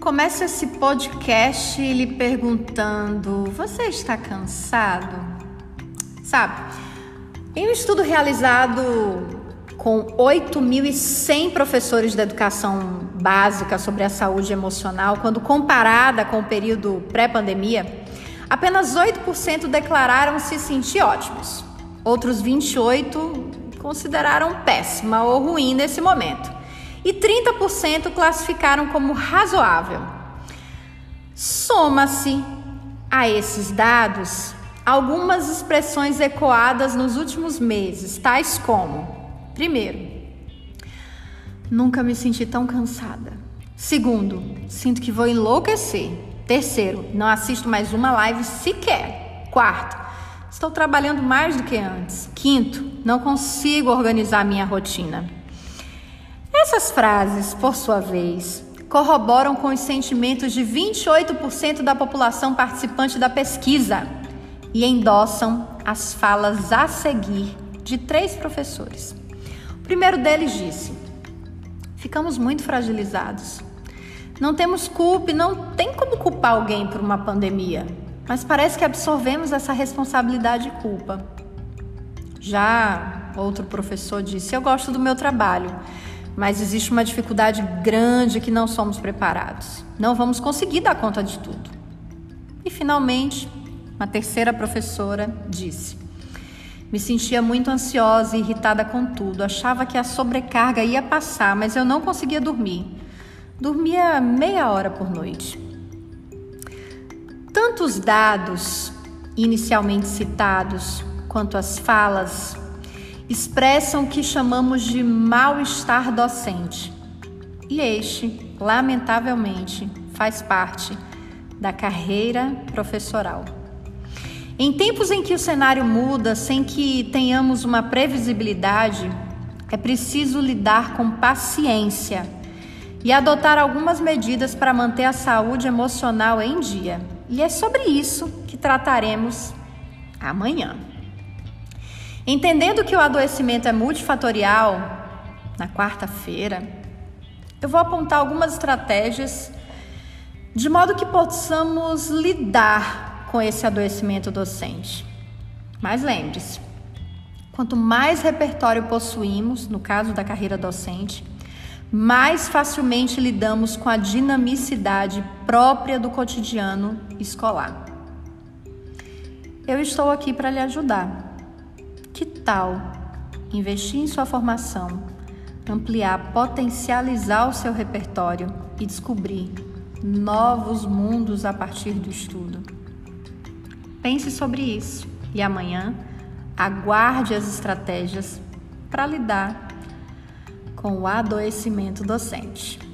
Começo esse podcast lhe perguntando: você está cansado? Sabe, em um estudo realizado com 8.100 professores da educação básica sobre a saúde emocional, quando comparada com o período pré-pandemia, apenas 8% declararam se sentir ótimos. Outros 28 consideraram péssima ou ruim nesse momento e 30% classificaram como razoável. Soma-se a esses dados algumas expressões ecoadas nos últimos meses, tais como: primeiro, nunca me senti tão cansada. Segundo, sinto que vou enlouquecer. Terceiro, não assisto mais uma live sequer. Quarto, estou trabalhando mais do que antes. Quinto, não consigo organizar minha rotina. Essas frases, por sua vez, corroboram com os sentimentos de 28% da população participante da pesquisa e endossam as falas a seguir de três professores. O primeiro deles disse: Ficamos muito fragilizados. Não temos culpa e não tem como culpar alguém por uma pandemia, mas parece que absorvemos essa responsabilidade e culpa. Já outro professor disse: Eu gosto do meu trabalho mas existe uma dificuldade grande que não somos preparados. Não vamos conseguir dar conta de tudo. E finalmente, uma terceira professora disse: Me sentia muito ansiosa e irritada com tudo. Achava que a sobrecarga ia passar, mas eu não conseguia dormir. Dormia meia hora por noite. Tanto os dados inicialmente citados quanto as falas expressam o que chamamos de mal-estar docente. E este, lamentavelmente, faz parte da carreira professoral. Em tempos em que o cenário muda sem que tenhamos uma previsibilidade, é preciso lidar com paciência e adotar algumas medidas para manter a saúde emocional em dia. E é sobre isso que trataremos amanhã. Entendendo que o adoecimento é multifatorial, na quarta-feira, eu vou apontar algumas estratégias de modo que possamos lidar com esse adoecimento docente. Mas lembre-se, quanto mais repertório possuímos, no caso da carreira docente, mais facilmente lidamos com a dinamicidade própria do cotidiano escolar. Eu estou aqui para lhe ajudar tal investir em sua formação, ampliar, potencializar o seu repertório e descobrir novos mundos a partir do estudo? Pense sobre isso e amanhã aguarde as estratégias para lidar com o adoecimento docente.